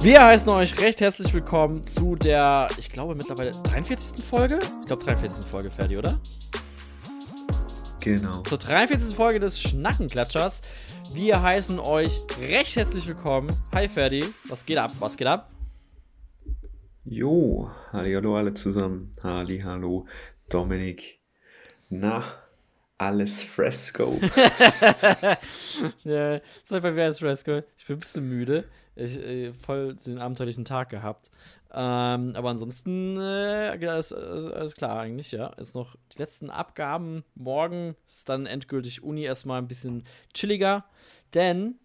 Wir heißen euch recht herzlich willkommen zu der, ich glaube, mittlerweile 43. Folge? Ich glaube, 43. Folge, Ferdi, oder? Genau. Zur 43. Folge des Schnackenklatschers. Wir heißen euch recht herzlich willkommen. Hi, Ferdi. Was geht ab? Was geht ab? Jo, hallo alle zusammen. Halli, hallo, Dominik. Na, alles Fresco. ja, war bei mir als Fresco. Ich bin ein bisschen müde. Ich äh, voll den abenteuerlichen Tag gehabt. Ähm, aber ansonsten äh, alles, alles, klar eigentlich, ja. Jetzt noch die letzten Abgaben. Morgen ist dann endgültig Uni erstmal ein bisschen chilliger. Denn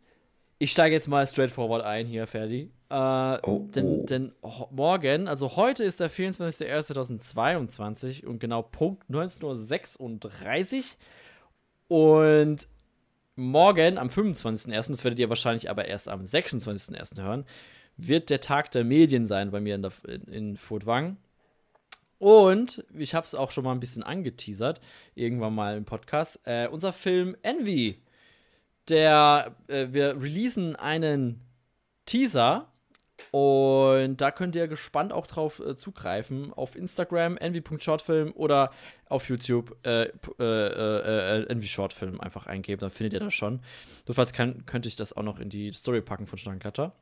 ich steige jetzt mal straightforward ein hier, Ferdi. Äh, oh, denn, oh. denn morgen, also heute ist der 24.01.2022 und genau Punkt 19.36 Uhr. Und morgen, am 25.01., das werdet ihr wahrscheinlich aber erst am 26.01. hören, wird der Tag der Medien sein bei mir in, der, in Furtwang. Und ich habe es auch schon mal ein bisschen angeteasert, irgendwann mal im Podcast. Äh, unser Film Envy, der äh, wir releasen einen Teaser und da könnt ihr gespannt auch drauf äh, zugreifen. Auf Instagram, envy.shortfilm oder auf YouTube äh, äh, äh, äh, envy shortfilm einfach eingeben, dann findet ihr das schon. Notfalls kann, könnte ich das auch noch in die Story packen von Schlangenklatscher.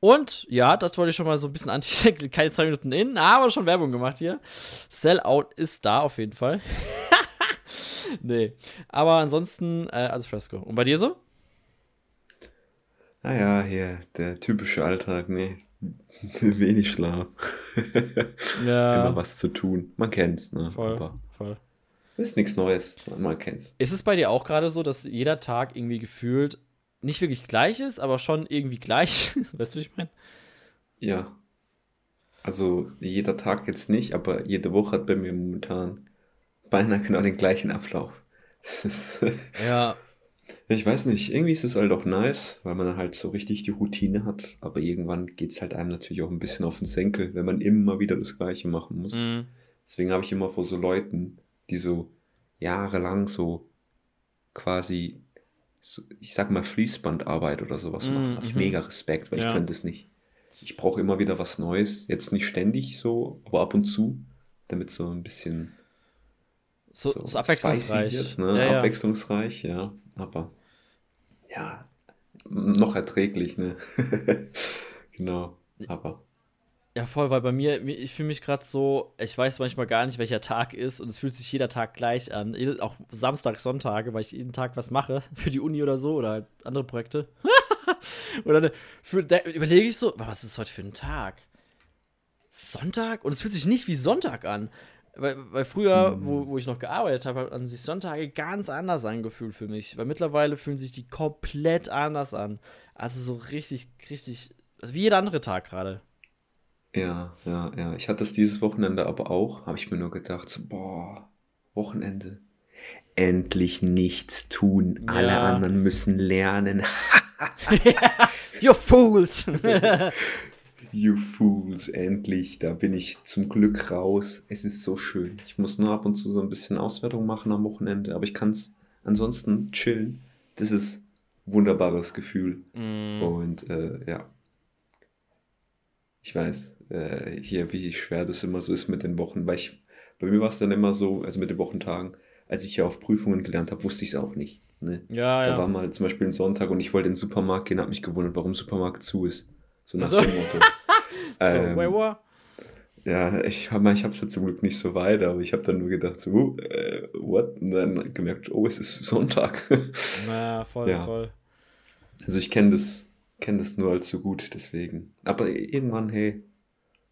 Und ja, das wollte ich schon mal so ein bisschen anti keine zwei Minuten in, aber schon Werbung gemacht hier. Sellout ist da auf jeden Fall. nee. Aber ansonsten, äh, also Fresco. Und bei dir so? Naja, hier, der typische Alltag, ne? Wenig Schlaf. ja. Immer was zu tun. Man kennt's, ne? Voll, Aber voll. Ist nichts Neues. Man kennt's. Ist es bei dir auch gerade so, dass jeder Tag irgendwie gefühlt nicht wirklich gleich ist, aber schon irgendwie gleich? weißt du, wie ich meine? Ja. Also jeder Tag jetzt nicht, aber jede Woche hat bei mir momentan beinahe genau den gleichen Ablauf. ja, ich weiß nicht, irgendwie ist es halt auch nice, weil man halt so richtig die Routine hat, aber irgendwann geht es halt einem natürlich auch ein bisschen auf den Senkel, wenn man immer wieder das Gleiche machen muss. Mhm. Deswegen habe ich immer vor so Leuten, die so jahrelang so quasi, so, ich sag mal, Fließbandarbeit oder sowas mhm. machen, habe ich mhm. mega Respekt, weil ja. ich könnte es nicht. Ich brauche immer wieder was Neues, jetzt nicht ständig so, aber ab und zu, damit so ein bisschen so, so, abwechslungsreich. Wird, ne? ja, ja. Abwechslungsreich, ja. Aber ja, noch erträglich, ne? genau. Aber. Ja, voll, weil bei mir, ich fühle mich gerade so, ich weiß manchmal gar nicht, welcher Tag ist und es fühlt sich jeder Tag gleich an. Auch Samstag, Sonntage, weil ich jeden Tag was mache für die Uni oder so oder halt andere Projekte. und dann überlege ich so, was ist heute für ein Tag? Sonntag? Und es fühlt sich nicht wie Sonntag an. Weil, weil früher, mhm. wo, wo ich noch gearbeitet habe, haben sich Sonntage ganz anders angefühlt für mich. Weil mittlerweile fühlen sich die komplett anders an. Also so richtig, richtig, also wie jeder andere Tag gerade. Ja, ja, ja. Ich hatte es dieses Wochenende aber auch, habe ich mir nur gedacht, so, boah, Wochenende. Endlich nichts tun. Ja. Alle anderen müssen lernen. you fools! You Fools, endlich, da bin ich zum Glück raus. Es ist so schön. Ich muss nur ab und zu so ein bisschen Auswertung machen am Wochenende, aber ich kann es ansonsten chillen. Das ist ein wunderbares Gefühl. Mm. Und äh, ja, ich weiß äh, hier, wie schwer das immer so ist mit den Wochen, weil ich, bei mir war es dann immer so, also mit den Wochentagen, als ich ja auf Prüfungen gelernt habe, wusste ich es auch nicht. Ne? Ja, da ja. war mal zum Beispiel ein Sonntag und ich wollte in den Supermarkt gehen, habe mich gewundert, warum der Supermarkt zu ist. So nach so. dem Motto. so, ähm, were? Ja, ich habe ich es ja zum Glück nicht so weit, aber ich habe dann nur gedacht, so, äh, what? Und dann gemerkt, oh, es ist Sonntag. Na, voll, ja. voll. Also ich kenne das, kenn das nur allzu gut, deswegen. Aber irgendwann, hey,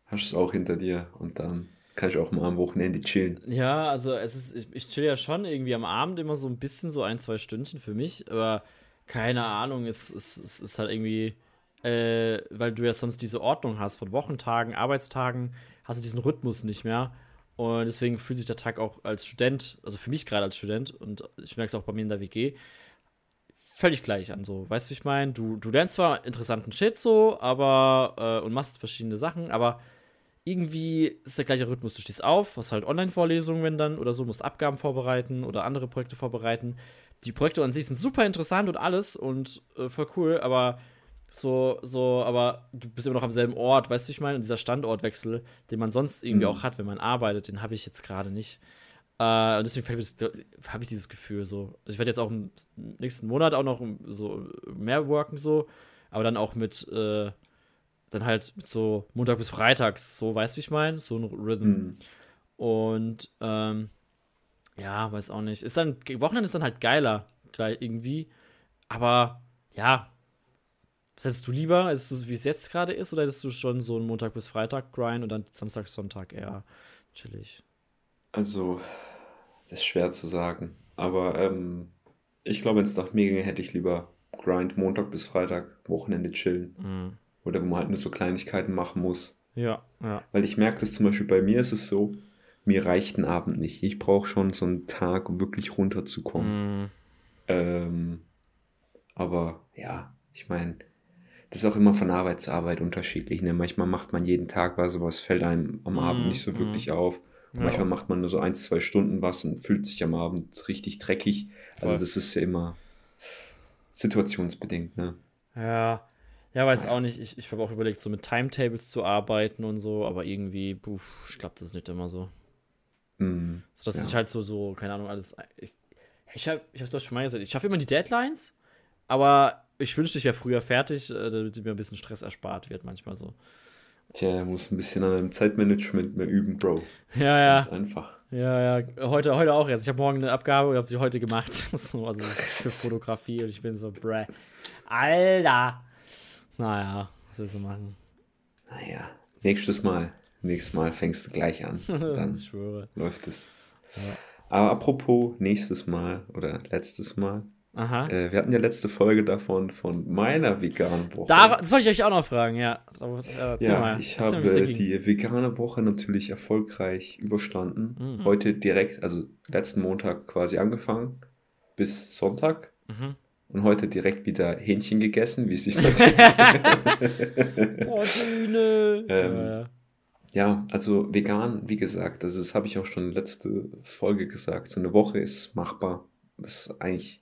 hast du es auch hinter dir und dann kann ich auch mal am Wochenende chillen. Ja, also es ist, ich, ich chill ja schon irgendwie am Abend immer so ein bisschen, so ein, zwei Stündchen für mich, aber keine Ahnung, es, es, es ist halt irgendwie äh, weil du ja sonst diese Ordnung hast von Wochentagen, Arbeitstagen, hast du diesen Rhythmus nicht mehr. Und deswegen fühlt sich der Tag auch als Student, also für mich gerade als Student, und ich merke es auch bei mir in der WG, völlig gleich an. So, weißt du, wie ich meine? Du, du lernst zwar interessanten Shit so, aber äh, und machst verschiedene Sachen, aber irgendwie ist der gleiche Rhythmus. Du stehst auf, hast halt Online-Vorlesungen, wenn dann oder so, musst Abgaben vorbereiten oder andere Projekte vorbereiten. Die Projekte an sich sind super interessant und alles und äh, voll cool, aber So, so, aber du bist immer noch am selben Ort, weißt du, wie ich meine? Und dieser Standortwechsel, den man sonst irgendwie mhm. auch hat, wenn man arbeitet, den habe ich jetzt gerade nicht. Äh, und deswegen habe ich dieses Gefühl so. Also ich werde jetzt auch im nächsten Monat auch noch so mehr worken, so, aber dann auch mit, äh, dann halt mit so Montag bis Freitags, so, weißt du, wie ich meine? So ein Rhythm. Mhm. Und, ähm, ja, weiß auch nicht. Ist dann, Wochenende ist dann halt geiler, gleich irgendwie. Aber, ja, was hättest du lieber? Ist es wie es jetzt gerade ist, oder hättest du schon so einen Montag bis Freitag Grind und dann Samstag, Sonntag eher chillig? Also, das ist schwer zu sagen. Aber ähm, ich glaube, wenn es nach mir ginge, hätte ich lieber Grind Montag bis Freitag, Wochenende chillen. Mhm. Oder wo man halt nur so Kleinigkeiten machen muss. Ja, ja. Weil ich merke dass zum Beispiel bei mir ist es so, mir reicht ein Abend nicht. Ich brauche schon so einen Tag, um wirklich runterzukommen. Mhm. Ähm, aber ja, ich meine, das ist auch immer von Arbeit zu Arbeit unterschiedlich. Ne? Manchmal macht man jeden Tag was, aber es fällt einem am Abend mm, nicht so wirklich mm. auf. Ja. Manchmal macht man nur so ein, zwei Stunden was und fühlt sich am Abend richtig dreckig. Also das ist ja immer situationsbedingt. Ne? Ja, ja, weiß auch nicht. Ich, ich habe auch überlegt, so mit Timetables zu arbeiten und so, aber irgendwie, puh, ich glaube, das ist nicht immer so. Mm, so dass ja. ich halt so, so, keine Ahnung, alles. Ich, ich habe ich es schon mal gesagt, ich schaffe immer die Deadlines, aber ich wünschte, ich wäre früher fertig, äh, damit mir ein bisschen Stress erspart wird, manchmal so. Tja, muss ein bisschen an einem Zeitmanagement mehr üben, Bro. Ja, ja. Ganz einfach. Ja, ja. Heute, heute auch jetzt. Ich habe morgen eine Abgabe und habe sie heute gemacht. so, also für Fotografie und ich bin so, bruh. Alter. Naja, was willst du machen? Naja, nächstes Mal. Nächstes Mal fängst du gleich an. Dann ich schwöre. läuft es. Ja. Aber apropos nächstes Mal oder letztes Mal. Aha. Äh, wir hatten ja letzte Folge davon von meiner veganen Woche. Da, das wollte ich euch auch noch fragen, ja. Erzähl ja, mal. ich Erzähl habe die vegane Woche natürlich erfolgreich überstanden. Mhm. Heute direkt, also letzten Montag quasi angefangen, bis Sonntag. Mhm. Und heute direkt wieder Hähnchen gegessen, wie es sich natürlich. Proteine. ähm, ja. ja, also vegan, wie gesagt, also das habe ich auch schon letzte Folge gesagt. So eine Woche ist machbar. Das ist eigentlich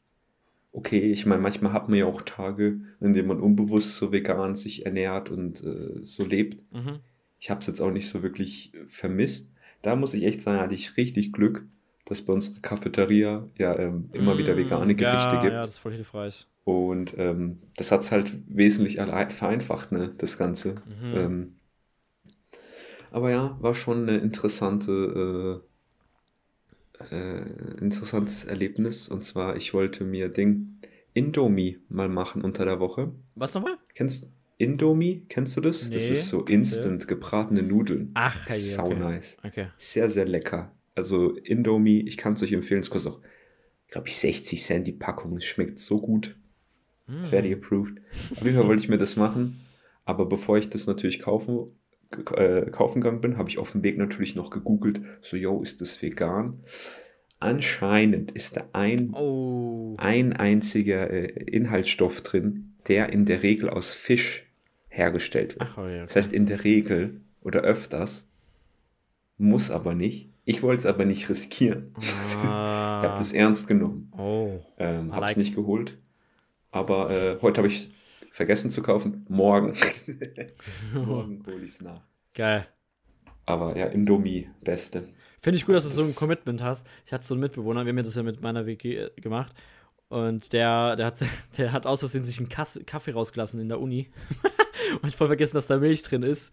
okay. Ich meine, manchmal hat man ja auch Tage, in denen man unbewusst so vegan sich ernährt und äh, so lebt. Mhm. Ich habe es jetzt auch nicht so wirklich vermisst. Da muss ich echt sagen, hatte ich richtig Glück, dass bei unserer Cafeteria ja ähm, immer mmh, wieder vegane Gerichte ja, gibt. Ja, das ist voll hilfreich. Und ähm, das hat es halt wesentlich vereinfacht, ne, das Ganze. Mhm. Ähm, aber ja, war schon eine interessante äh, interessantes Erlebnis. Und zwar, ich wollte mir Ding Indomie mal machen unter der Woche. Was nochmal? Kennst du Indomie? Kennst du das? Nee, das ist so instant gebratene Nudeln. Ach, okay, Sau okay. nice. Okay. Sehr, sehr lecker. Also Indomie, ich kann es euch empfehlen, es kostet auch, glaube ich, 60 Cent die Packung. Es schmeckt so gut. Mm. Fertig approved. Auf jeden Fall wollte ich mir das machen. Aber bevor ich das natürlich kaufen äh, kaufen gegangen bin, habe ich auf dem Weg natürlich noch gegoogelt, so, yo, ist das vegan? Anscheinend ist da ein, oh. ein einziger äh, Inhaltsstoff drin, der in der Regel aus Fisch hergestellt wird. Ach, oh okay. Das heißt, in der Regel oder öfters, muss aber nicht. Ich wollte es aber nicht riskieren. Ah. ich habe das ernst genommen. Oh. Ähm, habe es like. nicht geholt. Aber äh, heute habe ich vergessen zu kaufen. Morgen. Morgen hole ich es nach. Geil. Aber ja, Indomie, beste. Finde ich gut, dass du so ein Commitment hast. Ich hatte so einen Mitbewohner, wir haben ja das ja mit meiner WG äh, gemacht. Und der, der, hat, der hat aus Versehen sich einen Kaffee rausgelassen in der Uni. und ich voll vergessen, dass da Milch drin ist.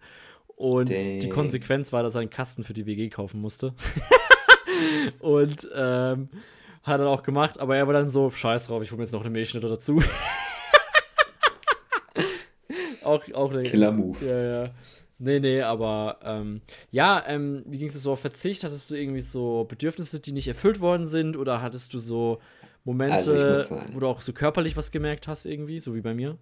Und Dang. die Konsequenz war, dass er einen Kasten für die WG kaufen musste. und ähm, hat er auch gemacht, aber er war dann so, scheiß drauf, ich hole mir jetzt noch eine Milchschnitte dazu auch, auch eine Killer-Move. Ja, ja. Nee, nee, aber ähm, ja, ähm, wie ging es so auf Verzicht? Hattest du irgendwie so Bedürfnisse, die nicht erfüllt worden sind? Oder hattest du so Momente, also wo du auch so körperlich was gemerkt hast, irgendwie, so wie bei mir?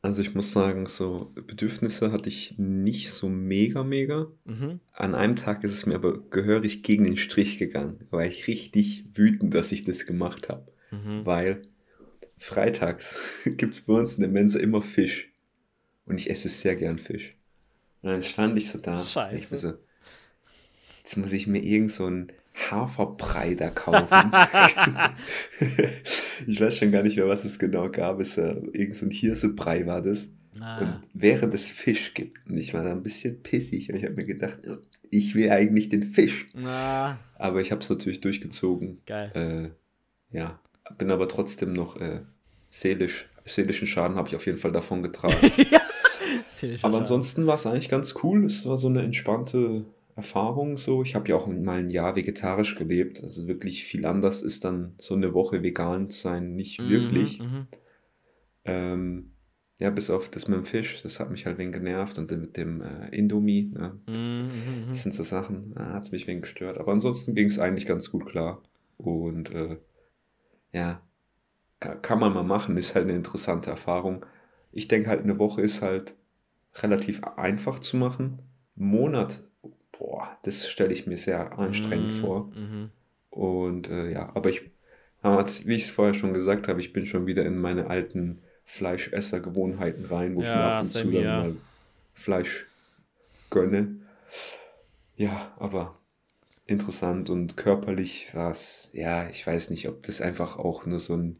Also ich muss sagen, so Bedürfnisse hatte ich nicht so mega, mega. Mhm. An einem Tag ist es mir aber gehörig gegen den Strich gegangen. War ich richtig wütend, dass ich das gemacht habe. Mhm. Weil freitags gibt es bei uns in der Mensa immer Fisch. Und ich esse sehr gern Fisch. Und dann stand ich so da. Scheiße. Ich so, jetzt muss ich mir irgend so einen Haferbrei da kaufen. ich weiß schon gar nicht mehr, was es genau gab. Es, äh, irgend so ein Hirsebrei war das. Ah. Und während es Fisch gibt, und ich war da ein bisschen pissig, und ich habe mir gedacht, ich will eigentlich den Fisch. Ah. Aber ich habe es natürlich durchgezogen. Geil. Äh, ja, bin aber trotzdem noch äh, seelisch, seelischen Schaden habe ich auf jeden Fall davon getragen. ja. Aber ansonsten war es eigentlich ganz cool. Es war so eine entspannte Erfahrung so. Ich habe ja auch mal ein Jahr vegetarisch gelebt. Also wirklich viel anders ist dann so eine Woche vegan sein nicht mhm, wirklich. Mhm, ähm, ja, bis auf das mit dem Fisch, das hat mich halt wegen genervt und mit dem äh, Indomie, ne? Mhm, mhm, mhm. das sind so Sachen, da hat es mich wegen gestört. Aber ansonsten ging es eigentlich ganz gut klar. Und äh, ja, kann, kann man mal machen, ist halt eine interessante Erfahrung. Ich denke halt, eine Woche ist halt relativ einfach zu machen. Monat, boah, das stelle ich mir sehr anstrengend mhm. vor. Mhm. Und äh, ja, aber ich, wie ich es vorher schon gesagt habe, ich bin schon wieder in meine alten Fleischessergewohnheiten rein, wo ja, ich mir ab und zu dann mal Fleisch gönne. Ja, aber interessant und körperlich war es, ja, ich weiß nicht, ob das einfach auch nur so ein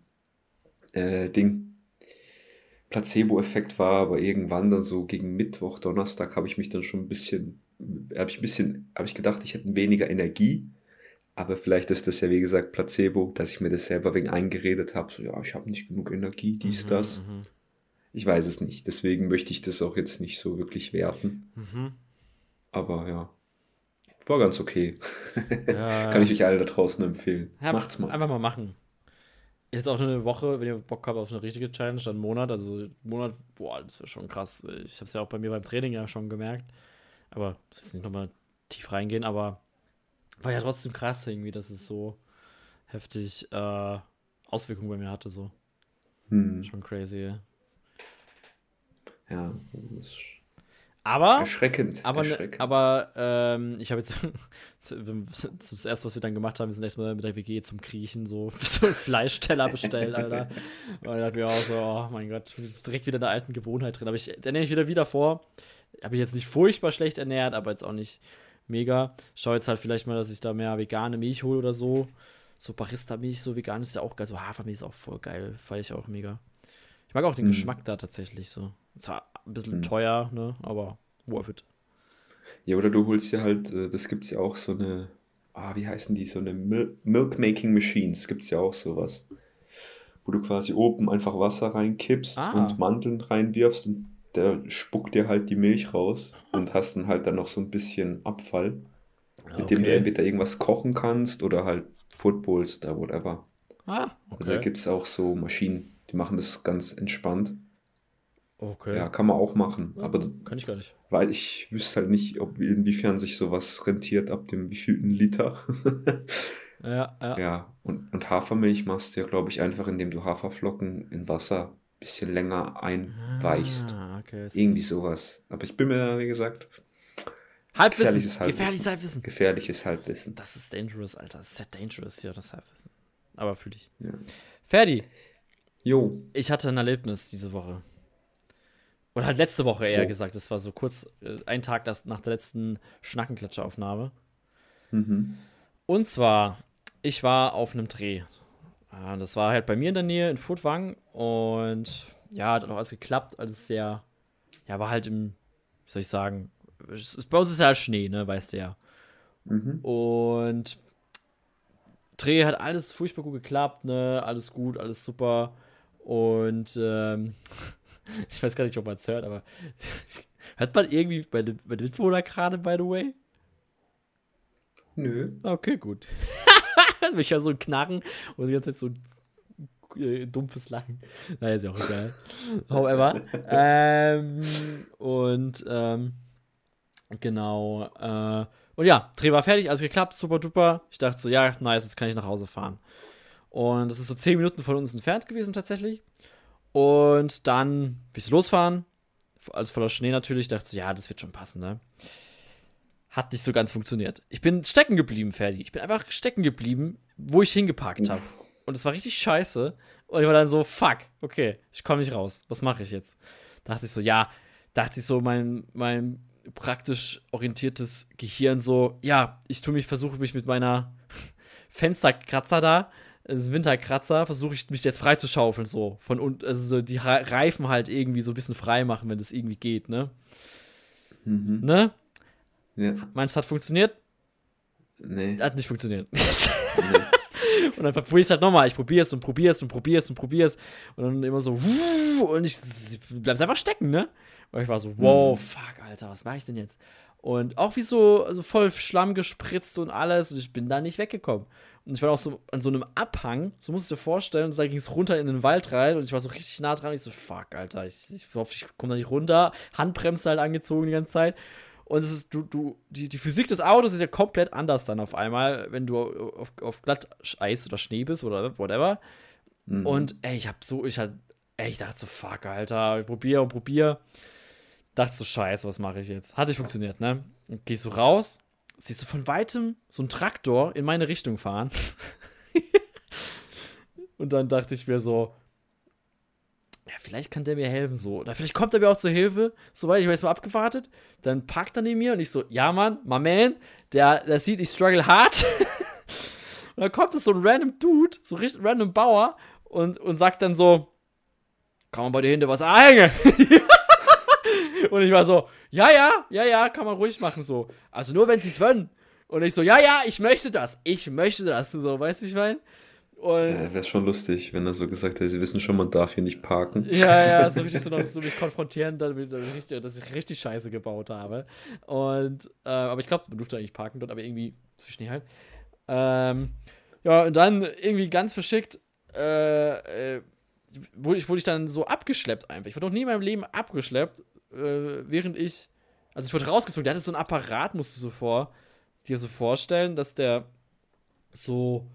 äh, Ding, Placebo-Effekt war, aber irgendwann dann so gegen Mittwoch, Donnerstag habe ich mich dann schon ein bisschen, habe ich ein bisschen, habe ich gedacht, ich hätte weniger Energie. Aber vielleicht ist das ja, wie gesagt, Placebo, dass ich mir das selber wegen eingeredet habe. So, ja, ich habe nicht genug Energie, dies, mhm, das. Mhm. Ich weiß es nicht. Deswegen möchte ich das auch jetzt nicht so wirklich werten. Mhm. Aber ja, war ganz okay. Ja. Kann ich euch alle da draußen empfehlen. Ja, Macht's mal. Einfach mal machen. Ist auch nur eine Woche, wenn ihr Bock habt auf eine richtige Challenge, dann einen Monat. Also Monat, boah, das wäre schon krass. Ich habe es ja auch bei mir beim Training ja schon gemerkt. Aber muss jetzt nicht nochmal tief reingehen, aber war ja trotzdem krass irgendwie, dass es so heftig äh, Auswirkungen bei mir hatte. So. Hm. Schon crazy. Ja, das ist aber, erschreckend. Aber, ne, erschreckend. aber ähm, ich habe jetzt das erste, was wir dann gemacht haben, wir sind erstmal mit der WG zum Kriechen so, so einen Fleischteller bestellt, Alter. Und dann dachten wir auch so, oh mein Gott, direkt wieder in der alten Gewohnheit drin. Aber ich ernähre mich wieder wieder vor. Habe ich jetzt nicht furchtbar schlecht ernährt, aber jetzt auch nicht mega. Schau jetzt halt vielleicht mal, dass ich da mehr vegane Milch hole oder so. So Barista-Milch, so vegan ist ja auch geil. So Hafermilch ist auch voll geil. Feiere ich auch mega. Ich mag auch den mhm. Geschmack da tatsächlich so. Zwar ein bisschen mhm. teuer, ne? Aber worth it. Ja, oder du holst ja halt, äh, das gibt es ja auch so eine, ah, wie heißen die, so eine Mil Milk-Making Machines, gibt es ja auch sowas. Wo du quasi oben einfach Wasser reinkippst ah. und Mandeln reinwirfst und der spuckt dir halt die Milch raus und hast dann halt dann noch so ein bisschen Abfall, mit okay. dem du entweder irgendwas kochen kannst oder halt Footballs oder whatever. Ah, okay. Also da gibt es auch so Maschinen, die machen das ganz entspannt. Okay. Ja, kann man auch machen. Aber kann ich gar nicht. Weil ich wüsste halt nicht, ob inwiefern sich sowas rentiert ab dem wievielten Liter. ja, ja. Ja, und, und Hafermilch machst du ja, glaube ich, einfach, indem du Haferflocken in Wasser ein bisschen länger einweichst. Ah, okay. Irgendwie sowas. Aber ich bin mir, wie gesagt, Halbwissen. Gefährliches Halbwissen. Gefährliches Halbwissen. Gefährliches Halbwissen. Das ist dangerous, Alter. Das ist sehr dangerous hier, das Halbwissen. Aber fühle ich. Ja. Ferdi. Jo. Ich hatte ein Erlebnis diese Woche. Oder halt letzte Woche eher oh. gesagt. Das war so kurz, äh, ein Tag das, nach der letzten Schnackenklatscher-Aufnahme. Mhm. Und zwar, ich war auf einem Dreh. Das war halt bei mir in der Nähe in Furtwang. Und ja, hat auch alles geklappt. Alles sehr, ja, war halt im, wie soll ich sagen, bei uns ist ja Schnee, ne, weißt du ja. Mhm. Und Dreh hat alles furchtbar gut geklappt, ne, alles gut, alles super. Und ähm, ich weiß gar nicht, ob man es hört, aber hört man irgendwie bei den, bei den Mitwohnern gerade, by the way? Nö. Okay, gut. ich höre so ein Knarren und die ganze Zeit so ein äh, dumpfes Lachen. Naja, ist ja auch egal. However. ähm, und ähm, genau. Äh, und ja, Dreh war fertig, alles geklappt, super duper. Ich dachte so, ja, nice, jetzt kann ich nach Hause fahren. Und das ist so zehn Minuten von uns entfernt gewesen tatsächlich. Und dann bin ich losfahren. Alles voller Schnee natürlich. Dachte so, ja, das wird schon passen, ne? Hat nicht so ganz funktioniert. Ich bin stecken geblieben, Ferdi. Ich bin einfach stecken geblieben, wo ich hingeparkt habe. Und es war richtig scheiße. Und ich war dann so, fuck, okay, ich komme nicht raus. Was mache ich jetzt? Dachte ich so, ja, dachte ich so, mein, mein praktisch orientiertes Gehirn so, ja, ich tue mich, versuche mich mit meiner Fensterkratzer da das Winterkratzer, versuche ich mich jetzt frei zu schaufeln, so. Von unten, also so die Reifen halt irgendwie so ein bisschen frei machen, wenn das irgendwie geht, ne? Mhm. Ne? Ja. Meinst du, hat funktioniert? Nee. Hat nicht funktioniert. Nee. und dann probiere ich es halt nochmal. Ich probiere es und probiere es und probiere es und probiere es. Und dann immer so, und ich bleib's einfach stecken, ne? Und ich war so, wow, mhm. fuck, Alter, was mache ich denn jetzt? Und auch wie so also voll Schlamm gespritzt und alles. Und ich bin da nicht weggekommen. Und ich war auch so an so einem Abhang, so musst du dir vorstellen. Und da ging es runter in den Wald rein. Und ich war so richtig nah dran. Und ich so, fuck, Alter, ich, ich hoffe, ich komme da nicht runter. Handbremse halt angezogen die ganze Zeit. Und es ist, du, du, die, die Physik des Autos ist ja komplett anders dann auf einmal, wenn du auf, auf glatt Eis oder Schnee bist oder whatever. Mhm. Und ey, ich hab so, ich halt, ey, ich dachte so, fuck, Alter, ich probier und probier. Dachte so, scheiße, was mache ich jetzt? Hat nicht funktioniert, ne? Und gehst du raus, siehst du von weitem so einen Traktor in meine Richtung fahren. und dann dachte ich mir so, ja, vielleicht kann der mir helfen, so. Oder vielleicht kommt er mir auch zur Hilfe. So weit, ich jetzt mal abgewartet. Dann packt er neben mir und ich so, ja, Mann, my man, der, der sieht, ich struggle hart. und dann kommt es so ein random Dude, so richtig random Bauer und, und sagt dann so, kann man bei dir hinter was einhängen? und ich war so, ja, ja, ja, ja, kann man ruhig machen, so. Also nur, wenn sie es wollen. Und ich so, ja, ja, ich möchte das, ich möchte das, so, weißt du, ich meine? Und ja, wäre schon lustig, wenn er so gesagt hätte, sie wissen schon, man darf hier nicht parken. Ja, ja, so richtig so, noch, so mich konfrontieren, dann, dass ich richtig Scheiße gebaut habe. Und, äh, aber ich glaube, man durfte eigentlich parken dort, aber irgendwie zu Schnee halt. Ähm, ja, und dann irgendwie ganz verschickt, äh, äh, wurde, ich, wurde ich dann so abgeschleppt einfach. Ich wurde noch nie in meinem Leben abgeschleppt, äh, während ich, also ich wurde rausgezogen, der hatte so einen Apparat, musst du so vor, dir so vorstellen, dass der so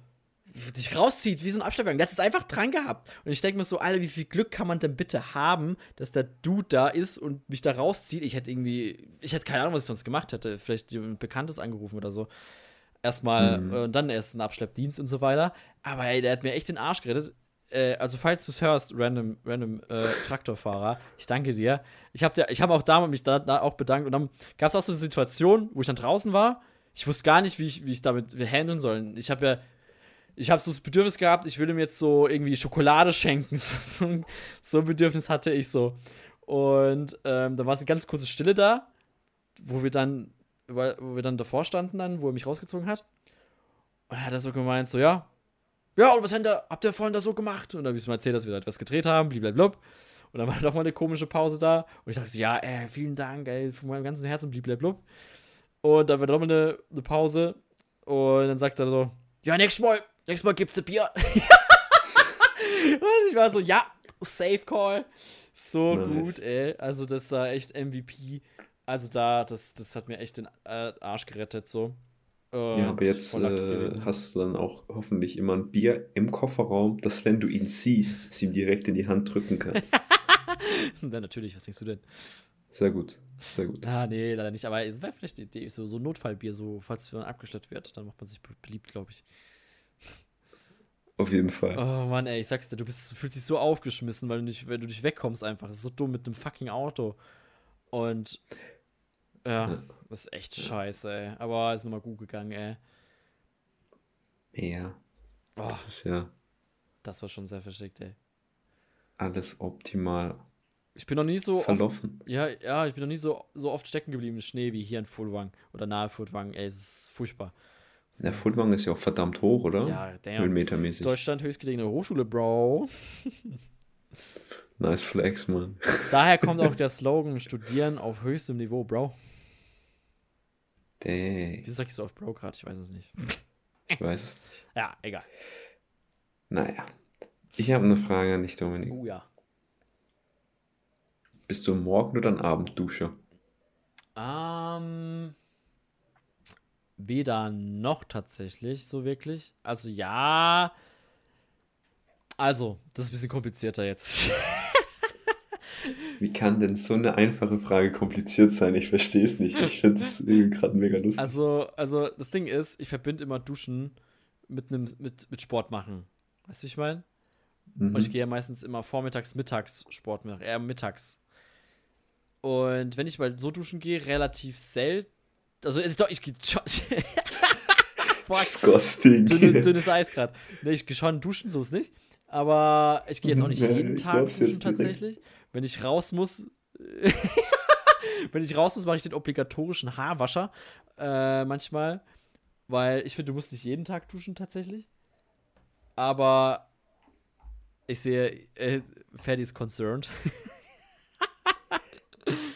sich rauszieht wie so ein Abschleppwagen. Der hat es einfach dran gehabt. Und ich denke mir so, Alter, wie viel Glück kann man denn bitte haben, dass der Dude da ist und mich da rauszieht? Ich hätte irgendwie, ich hätte keine Ahnung, was ich sonst gemacht hätte. Vielleicht jemand Bekanntes angerufen oder so. Erstmal, mhm. äh, dann erst ein Abschleppdienst und so weiter. Aber ey, der hat mir echt den Arsch gerettet. Äh, also, falls du es hörst, random, random äh, Traktorfahrer, ich danke dir. Ich habe hab auch damals mich da, da auch bedankt. Und dann gab es auch so eine Situation, wo ich dann draußen war. Ich wusste gar nicht, wie ich, wie ich damit handeln soll. Ich habe ja ich habe so das Bedürfnis gehabt, ich würde mir jetzt so irgendwie Schokolade schenken. So, ein, so ein Bedürfnis hatte ich so. Und ähm, da war es eine ganz kurze Stille da, wo wir dann, wo wir dann davor standen, dann, wo er mich rausgezogen hat. Und er hat er so gemeint, so, ja, ja, und was habt ihr, habt ihr vorhin da so gemacht? Und dann habe ich mir erzählt, dass wir da etwas gedreht haben, blablabla. Und dann war noch mal eine komische Pause da. Und ich dachte so, ja, ey, vielen Dank, ey, von meinem ganzen Herzen, blablabla. Und dann war noch mal eine, eine Pause. Und dann sagt er so, ja, nächstes Mal nächstes Mal gibt's ein Bier. und ich war so, ja, Safe Call. So nice. gut, ey. Also, das war echt MVP. Also, da, das, das hat mir echt den äh, Arsch gerettet, so. Ja, aber jetzt äh, hast du dann auch hoffentlich immer ein Bier im Kofferraum, dass wenn du ihn siehst, es ihm direkt in die Hand drücken kannst. Na, natürlich, was denkst du denn? Sehr gut, sehr gut. Ah, nee, leider nicht. Aber es wäre vielleicht die Idee, so, so Notfallbier, so, falls man abgeschleppt wird, dann macht man sich beliebt, glaube ich. Auf jeden Fall. Oh Mann, ey, ich sag's dir, du bist, fühlst dich so aufgeschmissen, weil du nicht, weil du nicht wegkommst einfach. Das ist so dumm mit einem fucking Auto. Und ja, ja. das ist echt ja. scheiße, ey. Aber ist nochmal gut gegangen, ey. Ja. Oh, das ist ja. Das war schon sehr verschickt, ey. Alles optimal. Ich bin noch nie so. Verlaufen. Oft, ja, ja, ich bin noch nie so, so oft stecken geblieben im Schnee wie hier in Fulwang oder nahe Fulwang. Ey, es ist furchtbar. Der Fulwang ist ja auch verdammt hoch, oder? Ja, der Höhenmetermäßig. Deutschland höchstgelegene Hochschule, Bro. nice Flex, Mann. Daher kommt auch der Slogan: Studieren auf höchstem Niveau, Bro. Dang. Wieso sag ich so auf Bro gerade? Ich weiß es nicht. Ich weiß es nicht. Ja, egal. Naja. Ich habe eine Frage an dich, Dominik. Oh ja. Bist du Morgen- oder ein Abendduscher? Ähm. Weder noch tatsächlich, so wirklich. Also ja. Also, das ist ein bisschen komplizierter jetzt. Wie kann denn so eine einfache Frage kompliziert sein? Ich verstehe es nicht. Ich finde das gerade mega lustig. Also, also, das Ding ist, ich verbinde immer Duschen mit, einem, mit, mit Sport machen. Weißt du, wie ich meine? Mhm. Und ich gehe ja meistens immer vormittags, mittags Sport machen, eher mittags. Und wenn ich mal so duschen gehe, relativ selten also, doch, ich gehe. Disgusting. Dünne, dünnes Eis gerade. Nee, ich gehe schon duschen, so ist nicht. Aber ich gehe jetzt auch nicht jeden Tag duschen tatsächlich. Wenn ich raus muss, wenn ich raus muss, mache ich den obligatorischen Haarwascher äh, manchmal. Weil ich finde, du musst nicht jeden Tag duschen tatsächlich. Aber ich sehe, äh, Ferdi ist concerned.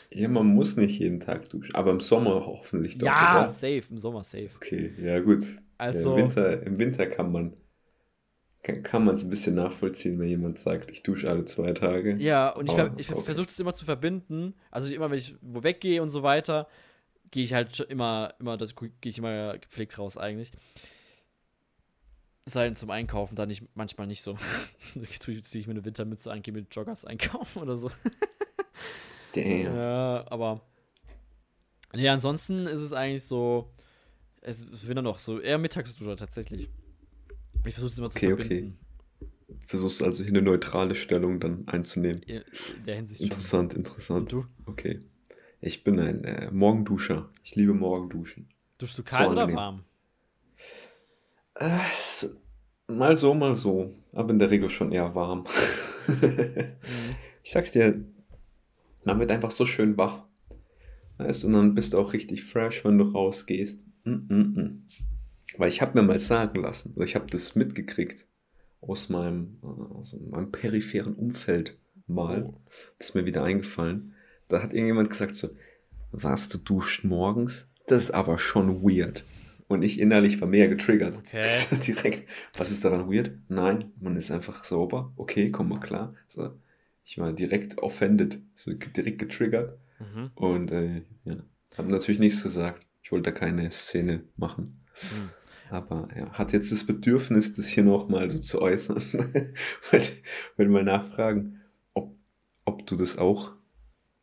ja, man muss nicht jeden Tag duschen, aber im Sommer hoffentlich doch. Ja, oder? safe, im Sommer safe. Okay, ja gut. Also, ja, im, Winter, Im Winter kann man kann, kann man es ein bisschen nachvollziehen, wenn jemand sagt, ich dusche alle zwei Tage. Ja, und ich, ver ich okay. versuche das immer zu verbinden. Also immer, wenn ich wo weggehe und so weiter, gehe ich halt immer, immer, das gehe ich immer gepflegt raus eigentlich. Sei zum Einkaufen, da nicht, manchmal nicht so. ziehe ich mir eine Wintermütze an, gehe mit Joggers einkaufen oder so. Damn. Ja, aber. Ja, ansonsten ist es eigentlich so. Es wird dann noch so eher Mittagsduscher tatsächlich. Ich versuche es immer zu okay, verbinden. Okay. Versuchst also hier eine neutrale Stellung dann einzunehmen. In der Hinsicht Interessant, schon. interessant. Und du? Okay. Ich bin ein äh, Morgenduscher. Ich liebe Morgenduschen. Duschst du kalt so oder warm? Äh, so, mal so, mal so. Aber in der Regel schon eher warm. mhm. Ich sag's dir, man wird einfach so schön wach. Weißt, und dann bist du auch richtig fresh, wenn du rausgehst. Mm -mm -mm. Weil ich habe mir mal sagen lassen, oder ich habe das mitgekriegt aus meinem, aus meinem peripheren Umfeld mal. Oh. Das ist mir wieder eingefallen. Da hat irgendjemand gesagt so, was, du duscht morgens? Das ist aber schon weird. Und ich innerlich war mehr getriggert. Okay. Direkt, was ist daran weird? Nein, man ist einfach sauber. Okay, komm mal klar. So, ich war direkt offended, so direkt getriggert. Mhm. Und äh, ja, habe natürlich nichts gesagt. Ich wollte da keine Szene machen. Mhm. Aber er ja, hat jetzt das Bedürfnis, das hier nochmal so zu äußern. wollte, wollte mal nachfragen, ob, ob du das auch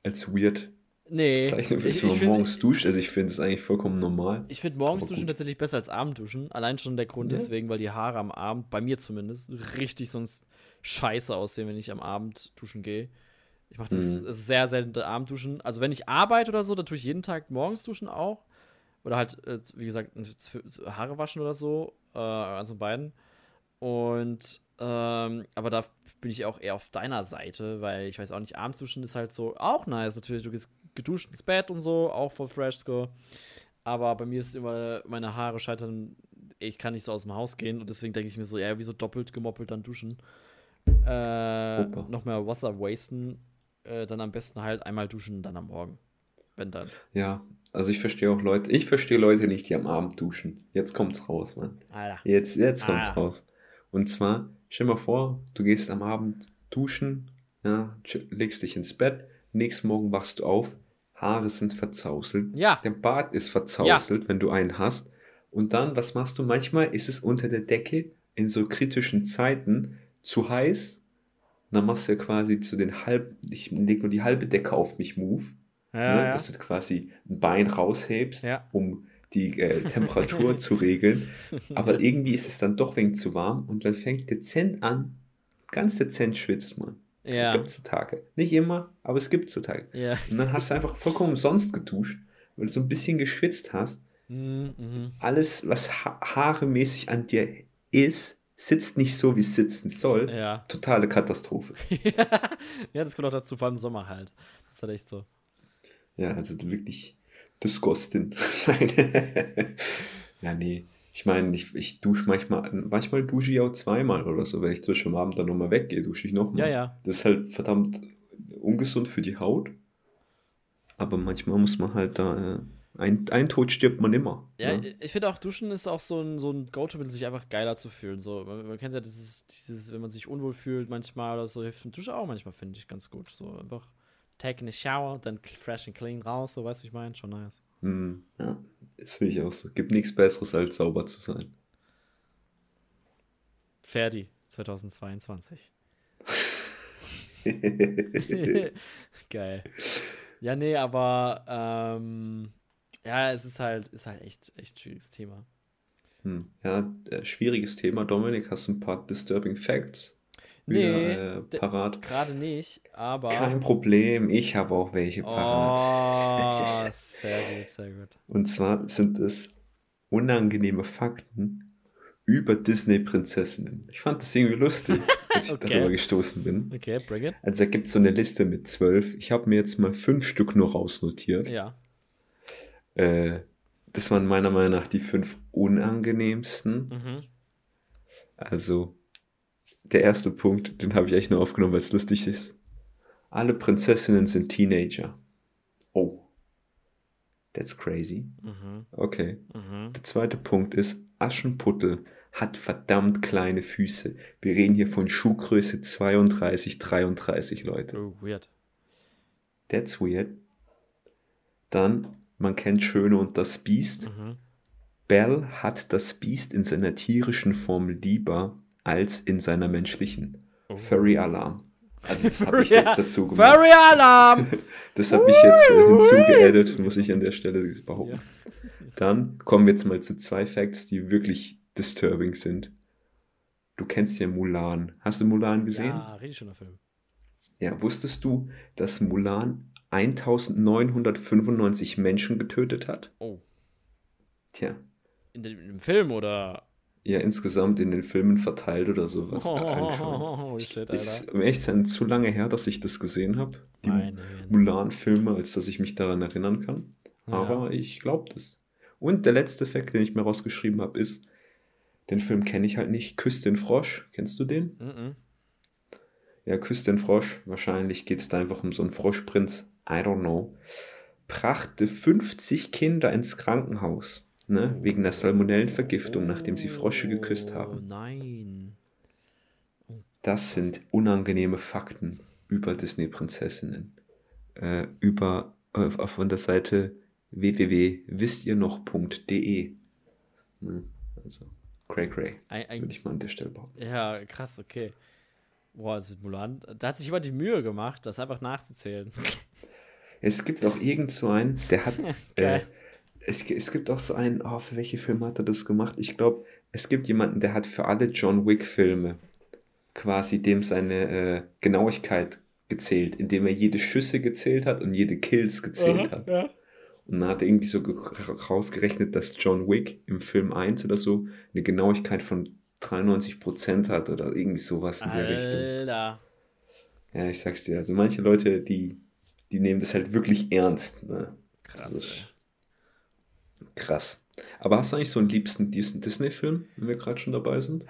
als weird nee, zeichnen willst, wenn man morgens duscht. Also ich finde es eigentlich vollkommen normal. Ich finde morgens duschen tatsächlich besser als Abendduschen. Allein schon der Grund ja. deswegen, weil die Haare am Abend, bei mir zumindest, richtig sonst scheiße aussehen, wenn ich am Abend duschen gehe. Ich mache das mhm. sehr selten Abendduschen. Also wenn ich arbeite oder so, dann tue ich jeden Tag morgens duschen auch. Oder halt, äh, wie gesagt, Haare waschen oder so. Äh, also beiden. Und, ähm, aber da bin ich auch eher auf deiner Seite, weil ich weiß auch nicht, abends duschen ist halt so auch nice. Natürlich, du gehst geduscht ins Bett und so, auch voll fresh so. Aber bei mir ist immer, meine Haare scheitern, ich kann nicht so aus dem Haus gehen und deswegen denke ich mir so, ja, wieso doppelt gemoppelt dann duschen? Äh, noch mehr Wasser wasten, äh, dann am besten halt einmal duschen, dann am Morgen. Wenn dann. Ja, also ich verstehe auch Leute, ich verstehe Leute nicht, die am Abend duschen. Jetzt kommt's raus, Mann. Alter. Jetzt, jetzt kommt's Alter. raus. Und zwar, stell dir mal vor, du gehst am Abend duschen, ja, legst dich ins Bett, nächsten Morgen wachst du auf, Haare sind verzauselt, ja. der Bart ist verzauselt, ja. wenn du einen hast. Und dann, was machst du? Manchmal ist es unter der Decke in so kritischen Zeiten zu heiß. Und dann machst du ja quasi zu den halb, ich leg nur die halbe Decke auf mich Move ja, ne? dass du quasi ein Bein raushebst, um die äh, Temperatur zu regeln. Aber irgendwie ist es dann doch wenig zu warm und dann fängt dezent an, ganz dezent schwitzt man. Ja. Gibt es Tage. Nicht immer, aber es gibt so Tage. Ja. Und dann hast du einfach vollkommen umsonst geduscht, weil du so ein bisschen geschwitzt hast. Mhm. mhm. Alles, was ha haaremäßig an dir ist, sitzt nicht so, wie es sitzen soll. Ja. Totale Katastrophe. ja, das kommt auch dazu, vor allem im Sommer halt. Das ist halt echt so. Ja, also wirklich disgusting. Nein. ja, nee. Ich meine, ich, ich dusche manchmal, manchmal dusche ich auch zweimal oder so. Wenn ich zwischen am Abend dann nochmal weggehe, dusche ich nochmal. Ja, ja. Das ist halt verdammt ungesund für die Haut. Aber manchmal muss man halt da. Äh, ein, ein Tod stirbt man immer. Ja, ne? ich finde auch, Duschen ist auch so ein, so ein Go-To-Mittel, sich einfach geiler zu fühlen. So, man, man kennt ja dieses, dieses, wenn man sich unwohl fühlt manchmal oder so, hilft ein Dusche auch manchmal, finde ich, ganz gut. So einfach take a shower, dann fresh and clean raus, so weißt du, ich meine, schon nice. Mm, ja, das finde ich auch so. Gibt nichts Besseres, als sauber zu sein. Ferdi, 2022. Geil. Ja, nee, aber ähm, ja, es ist halt, ist halt echt, echt schwieriges Thema. Hm. Ja, äh, schwieriges Thema. Dominik, hast du ein paar disturbing Facts? Nee, äh, parat? Gerade nicht, aber. Kein Problem, ich habe auch welche parat. Oh, sehr gut, sehr gut. Und zwar sind es unangenehme Fakten über Disney-Prinzessinnen. Ich fand das irgendwie lustig, als ich okay. darüber gestoßen bin. Okay, bring it. Also da gibt es so eine Liste mit zwölf. Ich habe mir jetzt mal fünf Stück nur rausnotiert. Ja. Äh, das waren meiner Meinung nach die fünf unangenehmsten. Mhm. Also, der erste Punkt, den habe ich echt nur aufgenommen, weil es lustig ist. Alle Prinzessinnen sind Teenager. Oh. That's crazy. Mhm. Okay. Mhm. Der zweite Punkt ist, Aschenputtel hat verdammt kleine Füße. Wir reden hier von Schuhgröße 32, 33, Leute. Oh, weird. That's weird. Dann, man kennt Schöne und das Biest. Mhm. Bell hat das Biest in seiner tierischen Form lieber als in seiner menschlichen. Oh. Furry Alarm. Also das habe ich jetzt dazu gemacht. Furry Alarm! Das habe ich jetzt äh, hinzugeaddet, muss ich an der Stelle behaupten. Ja. Dann kommen wir jetzt mal zu zwei Facts, die wirklich disturbing sind. Du kennst ja Mulan. Hast du Mulan gesehen? Ja, richtig schöner Film. Ja, wusstest du, dass Mulan 1995 Menschen getötet hat? Oh. Tja. In dem, in dem Film oder? Ja, insgesamt in den Filmen verteilt oder sowas. Oh, oh, oh, shit, Alter. Ist um echt sein zu lange her, dass ich das gesehen habe. Die Mulan-Filme, als dass ich mich daran erinnern kann. Ja. Aber ich glaube das. Und der letzte Fakt, den ich mir rausgeschrieben habe, ist, den Film kenne ich halt nicht. Küss den Frosch. Kennst du den? Mm -mm. Ja, Küss den Frosch. Wahrscheinlich geht es da einfach um so einen Froschprinz. I don't know. Brachte 50 Kinder ins Krankenhaus. Ne? Wegen der Salmonellenvergiftung, nachdem sie Frosche geküsst haben. Oh nein. Das sind unangenehme Fakten über Disney-Prinzessinnen. Äh, über äh, von der Seite www.wisstiernoch.de. Ne? Also, cray cray. Würde ich mal an der Stelle behaupten. Ja, krass, okay. Boah, das mit Mulan. Da hat sich jemand die Mühe gemacht, das einfach nachzuzählen. Es gibt auch irgend so einen, der hat. äh, es, es gibt auch so einen, oh, für welche Filme hat er das gemacht? Ich glaube, es gibt jemanden, der hat für alle John Wick-Filme quasi dem seine äh, Genauigkeit gezählt, indem er jede Schüsse gezählt hat und jede Kills gezählt Aha, hat. Ja. Und dann hat er irgendwie so rausgerechnet, dass John Wick im Film 1 oder so eine Genauigkeit von 93% hat oder irgendwie sowas in der Richtung. Ja, ich sag's dir. Also manche Leute, die, die nehmen das halt wirklich ernst. Ne? Krass. Krass. Aber hast du eigentlich so einen liebsten Disney-Film, wenn wir gerade schon dabei sind?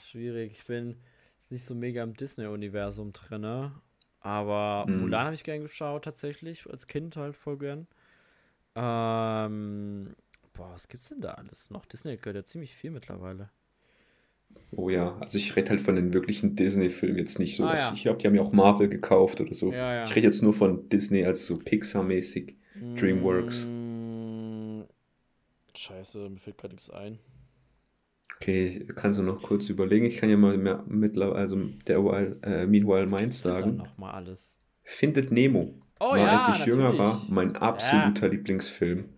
Schwierig. Ich bin nicht so mega im Disney-Universum drin. Aber hm. Mulan habe ich gern geschaut, tatsächlich. Als Kind halt voll gern. Ähm, boah, was gibt's denn da alles noch? Disney gehört ja ziemlich viel mittlerweile. Oh ja, also ich rede halt von den wirklichen Disney-Filmen jetzt nicht so. Ah, ja. Ich glaube, die haben ja auch Marvel gekauft oder so. Ja, ja. Ich rede jetzt nur von Disney, also so Pixar-mäßig, Dreamworks. Mm, scheiße, mir fällt gerade nichts ein. Okay, kannst du noch kurz überlegen? Ich kann ja mal mehr mittlerweile, also derweil, äh, meanwhile meins sagen. noch mal alles. Findet Nemo. Oh, war, ja, als ich natürlich. jünger war, mein absoluter ja. Lieblingsfilm.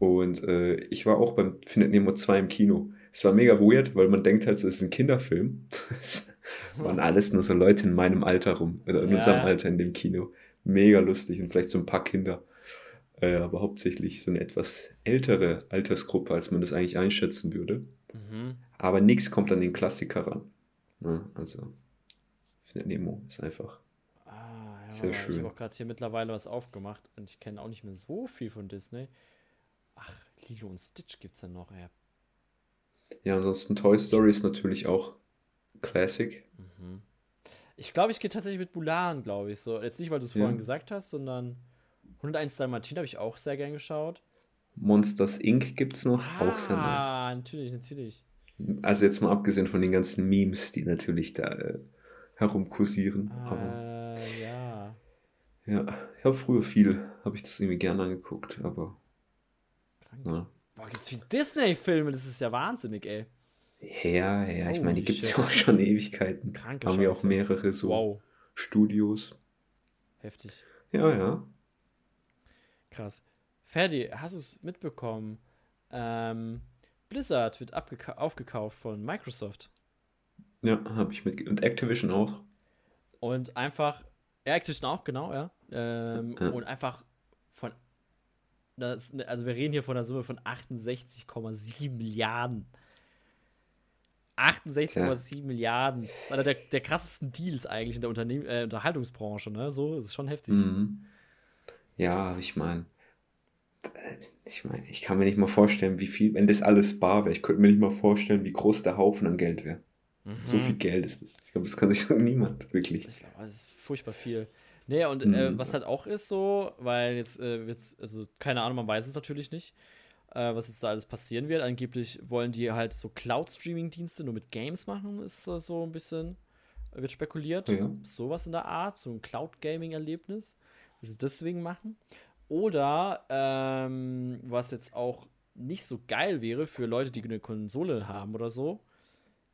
Und äh, ich war auch beim Findet Nemo 2 im Kino. Es war mega weird, weil man denkt halt so, es ist ein Kinderfilm. es waren alles nur so Leute in meinem Alter rum, oder in ja. unserem Alter in dem Kino. Mega lustig und vielleicht so ein paar Kinder. Äh, aber hauptsächlich so eine etwas ältere Altersgruppe, als man das eigentlich einschätzen würde. Mhm. Aber nichts kommt an den Klassiker ran. Ja, also, Findet Nemo ist einfach sehr schön. Ich habe auch gerade hier mittlerweile was aufgemacht und ich kenne auch nicht mehr so viel von Disney. Ach, Lilo und Stitch gibt es ja noch, ja. Ja, ansonsten Toy Story ist natürlich auch Classic. Mhm. Ich glaube, ich gehe tatsächlich mit Mulan, glaube ich. So, jetzt nicht, weil du es ja. vorhin gesagt hast, sondern 101 Dalmatiner habe ich auch sehr gern geschaut. Monsters Inc. gibt es noch, ah, auch sehr nice. Ah, natürlich, natürlich. Also jetzt mal abgesehen von den ganzen Memes, die natürlich da äh, herumkursieren. Ah, ja. Ja, ich habe früher viel, habe ich das irgendwie gerne angeguckt, aber. Krank. Boah, gibt's viele Disney-Filme, das ist ja wahnsinnig, ey. Ja, ja, ich meine, die gibt es ja auch schon Ewigkeiten. Kranke Haben wir auch mehrere so wow. Studios. Heftig. Ja, ja. Krass. Ferdi, hast du es mitbekommen? Ähm, Blizzard wird aufgekauft von Microsoft. Ja, habe ich mit. Und Activision auch. Und einfach ja, Activision auch, genau, ja. Ähm, ja. Und einfach von das, also wir reden hier von einer Summe von 68,7 Milliarden. 68,7 ja. Milliarden. Das ist einer der, der krassesten Deals eigentlich in der Unternehm äh, Unterhaltungsbranche, ne? So, das ist schon heftig. Mhm. Ja, ich meine, ich meine, ich kann mir nicht mal vorstellen, wie viel, wenn das alles bar wäre, ich könnte mir nicht mal vorstellen, wie groß der Haufen an Geld wäre. Mhm. So viel Geld ist das. Ich glaube, das kann sich niemand wirklich. Ich glaube, das ist furchtbar viel. Nee, und äh, mhm. äh, was halt auch ist so, weil jetzt, äh, jetzt, also keine Ahnung, man weiß es natürlich nicht, äh, was jetzt da alles passieren wird. Angeblich wollen die halt so Cloud-Streaming-Dienste nur mit Games machen, ist äh, so ein bisschen, wird spekuliert. Ja. Sowas in der Art, so ein Cloud-Gaming-Erlebnis. Sie deswegen machen. Oder, ähm, was jetzt auch nicht so geil wäre für Leute, die eine Konsole haben oder so,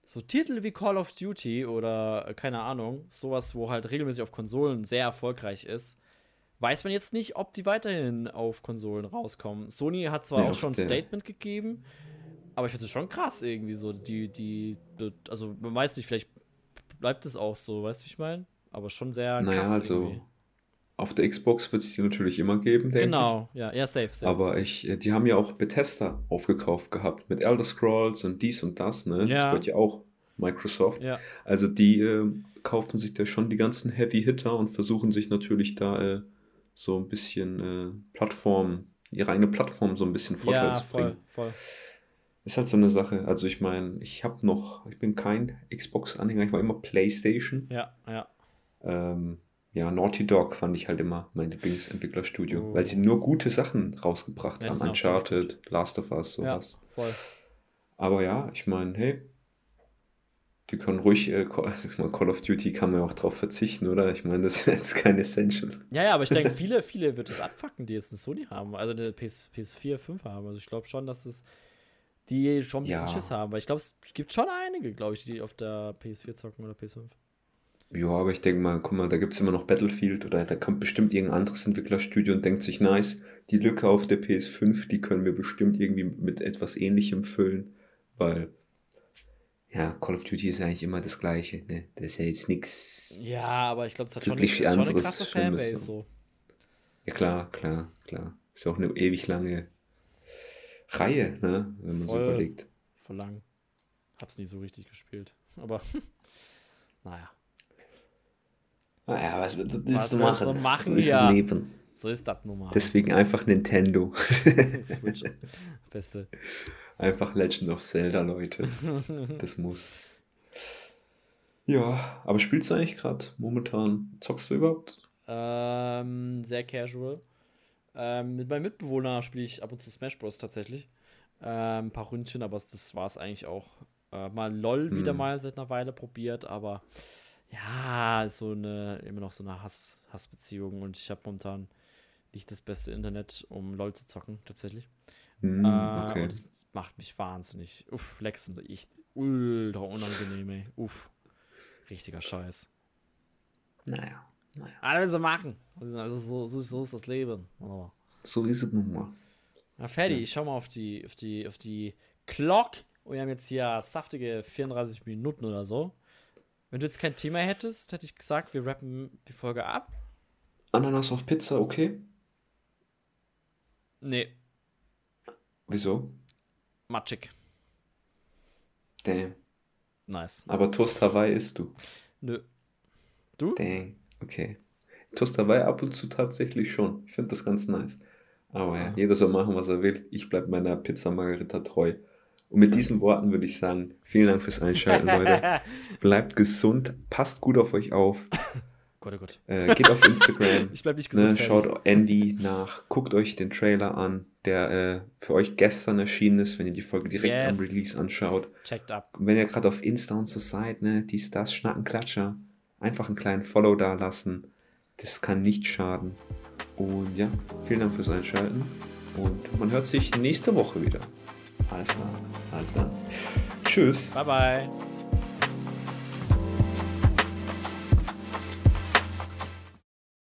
so Titel wie Call of Duty oder äh, keine Ahnung, sowas, wo halt regelmäßig auf Konsolen sehr erfolgreich ist, weiß man jetzt nicht, ob die weiterhin auf Konsolen rauskommen. Sony hat zwar ja, auch schon ein Statement gegeben, aber ich finde es schon krass irgendwie so. Die, die, also man weiß nicht, vielleicht bleibt es auch so, weißt du, wie ich meine? Aber schon sehr krass. Naja, also irgendwie. Auf der Xbox wird es die natürlich immer geben, denke genau. ich. Genau, ja, ja, safe, safe. Aber ich, äh, die haben ja auch Bethesda aufgekauft gehabt mit Elder Scrolls und dies und das, ne? Ja. Das gehört ja auch Microsoft. Ja. Also die äh, kaufen sich da schon die ganzen Heavy Hitter und versuchen sich natürlich da äh, so ein bisschen äh, Plattform, ihre eigene Plattform so ein bisschen Vorteil ja, zu bringen. Voll, voll. Ist halt so eine Sache. Also ich meine, ich habe noch, ich bin kein Xbox-Anhänger, ich war immer PlayStation. Ja, ja. Ähm, ja, Naughty Dog fand ich halt immer mein Lieblingsentwicklerstudio, oh. weil sie nur gute Sachen rausgebracht ja, haben. Uncharted, Last of Us, sowas. Ja, voll. Aber ja, ich meine, hey, die können ruhig, äh, Call of Duty kann man auch drauf verzichten, oder? Ich meine, das ist jetzt kein Essential. Ja, ja, aber ich denke, viele, viele wird es abfacken, die jetzt eine Sony haben, also eine PS, PS4, 5 haben. Also ich glaube schon, dass das die schon ein bisschen ja. Schiss haben, weil ich glaube, es gibt schon einige, glaube ich, die auf der PS4 zocken oder PS5. Ja, aber ich denke mal, guck mal, da gibt es immer noch Battlefield oder da kommt bestimmt irgendein anderes Entwicklerstudio und denkt sich, nice, die Lücke auf der PS5, die können wir bestimmt irgendwie mit etwas ähnlichem füllen, weil ja, Call of Duty ist eigentlich immer das Gleiche. Ne? Das ist ja jetzt nichts. Ja, aber ich glaube, es hat schon eine, schon eine krasse Fanbase. So. Ja, klar, klar, klar. Ist ja auch eine ewig lange Reihe, ne? wenn man Voll, so überlegt. Voll lang. Hab's nie so richtig gespielt. Aber, naja. Naja, was willst was du machen? So, machen so ist ja. das Leben. So ist das nun mal. Deswegen einfach Nintendo. Switch. Beste. Einfach Legend of Zelda, Leute. Das muss. Ja, aber spielst du eigentlich gerade momentan? Zockst du überhaupt? Ähm, sehr casual. Ähm, mit meinem Mitbewohner spiele ich ab und zu Smash Bros. tatsächlich. Ähm, ein paar Ründchen, aber das war es eigentlich auch. Äh, mal LOL hm. wieder mal seit einer Weile probiert, aber ja, so eine, immer noch so eine Hass, Hassbeziehung und ich habe momentan nicht das beste Internet, um LOL zu zocken, tatsächlich. Mm, okay. und das macht mich wahnsinnig. Uff, Lex sind echt ultra unangenehm, ey. Uff. Richtiger Scheiß. Naja. naja. Alles so machen. Also so, so, so ist das Leben. Oh. So ist es nun mal. Na, Ferdi, ja. ich schau mal auf die, auf die, auf die Clock. Und wir haben jetzt hier saftige 34 Minuten oder so. Wenn du jetzt kein Thema hättest, hätte ich gesagt, wir rappen die Folge ab. Ananas auf Pizza, okay? Nee. Wieso? Matschig. Damn. Nice. Aber Toast Hawaii isst du? Nö. Du? Dang, okay. Toast Hawaii ab und zu tatsächlich schon. Ich finde das ganz nice. Aber ja, ja, jeder soll machen, was er will. Ich bleibe meiner Pizza Margarita treu. Und mit diesen Worten würde ich sagen, vielen Dank fürs Einschalten, Leute. Bleibt gesund, passt gut auf euch auf. Gott, oh Gott. Äh, geht auf Instagram. ich bleib nicht gesund. Ne, schaut Andy nach, guckt euch den Trailer an der äh, für euch gestern erschienen ist, wenn ihr die Folge direkt yes. am Release anschaut. Checkt ab. Und wenn ihr gerade auf Insta und so seid, ne, dies, das, Schnacken, Klatscher, einfach einen kleinen Follow da lassen. Das kann nicht schaden. Und ja, vielen Dank fürs Einschalten. Und man hört sich nächste Woche wieder. Alles klar. Alles dann. Tschüss. Bye, bye.